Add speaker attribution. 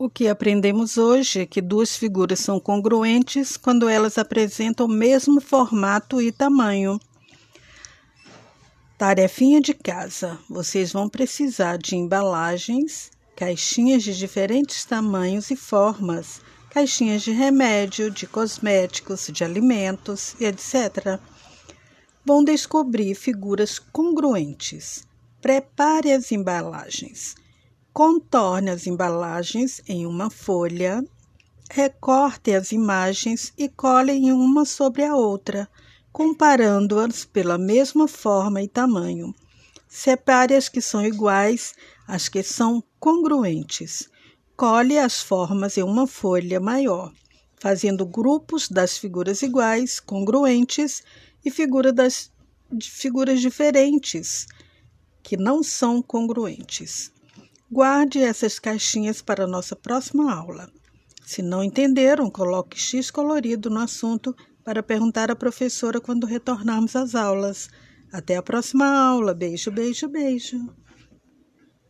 Speaker 1: O que aprendemos hoje é que duas figuras são congruentes quando elas apresentam o mesmo formato e tamanho. Tarefinha de casa: vocês vão precisar de embalagens, caixinhas de diferentes tamanhos e formas, caixinhas de remédio, de cosméticos, de alimentos e etc. Vão descobrir figuras congruentes. Prepare as embalagens. Contorne as embalagens em uma folha, recorte as imagens e colhem uma sobre a outra, comparando-as pela mesma forma e tamanho. Separe as que são iguais, as que são congruentes. Colhe as formas em uma folha maior, fazendo grupos das figuras iguais, congruentes, e figura das, de figuras diferentes, que não são congruentes. Guarde essas caixinhas para nossa próxima aula. Se não entenderam, coloque X colorido no assunto para perguntar à professora quando retornarmos às aulas. Até a próxima aula. Beijo, beijo, beijo.